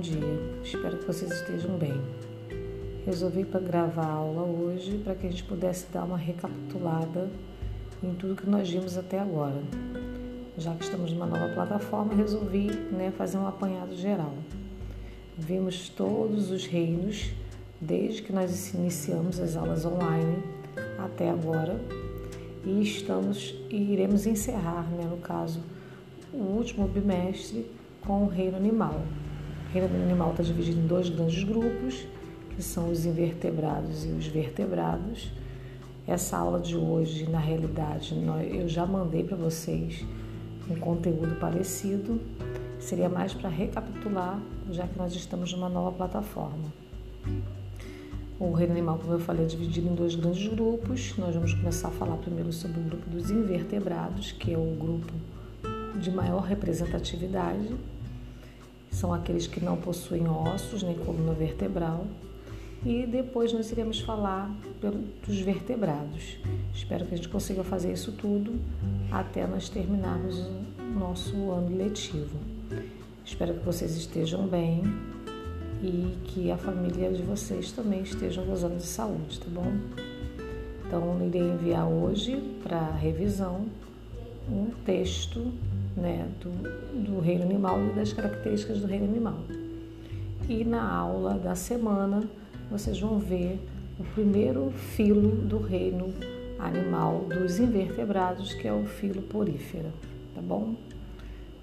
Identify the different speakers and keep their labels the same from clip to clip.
Speaker 1: dia. Espero que vocês estejam bem. Resolvi para gravar a aula hoje para que a gente pudesse dar uma recapitulada em tudo que nós vimos até agora. Já que estamos numa nova plataforma, resolvi né, fazer um apanhado geral. Vimos todos os reinos desde que nós iniciamos as aulas online até agora e estamos e iremos encerrar, né, no caso, o último bimestre com o reino animal. O reino animal está dividido em dois grandes grupos, que são os invertebrados e os vertebrados. Essa aula de hoje, na realidade, eu já mandei para vocês um conteúdo parecido. Seria mais para recapitular, já que nós estamos numa nova plataforma. O reino animal, como eu falei, é dividido em dois grandes grupos. Nós vamos começar a falar primeiro sobre o grupo dos invertebrados, que é o grupo de maior representatividade. São aqueles que não possuem ossos nem coluna vertebral. E depois nós iremos falar dos vertebrados. Espero que a gente consiga fazer isso tudo até nós terminarmos o nosso ano letivo. Espero que vocês estejam bem e que a família de vocês também estejam gozando de saúde, tá bom? Então, irei enviar hoje para revisão um texto né, do, do reino animal e das características do reino animal. E na aula da semana vocês vão ver o primeiro filo do reino animal dos invertebrados, que é o filo porífera, tá bom?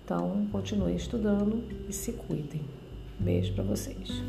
Speaker 1: Então, continuem estudando e se cuidem. Beijo para vocês.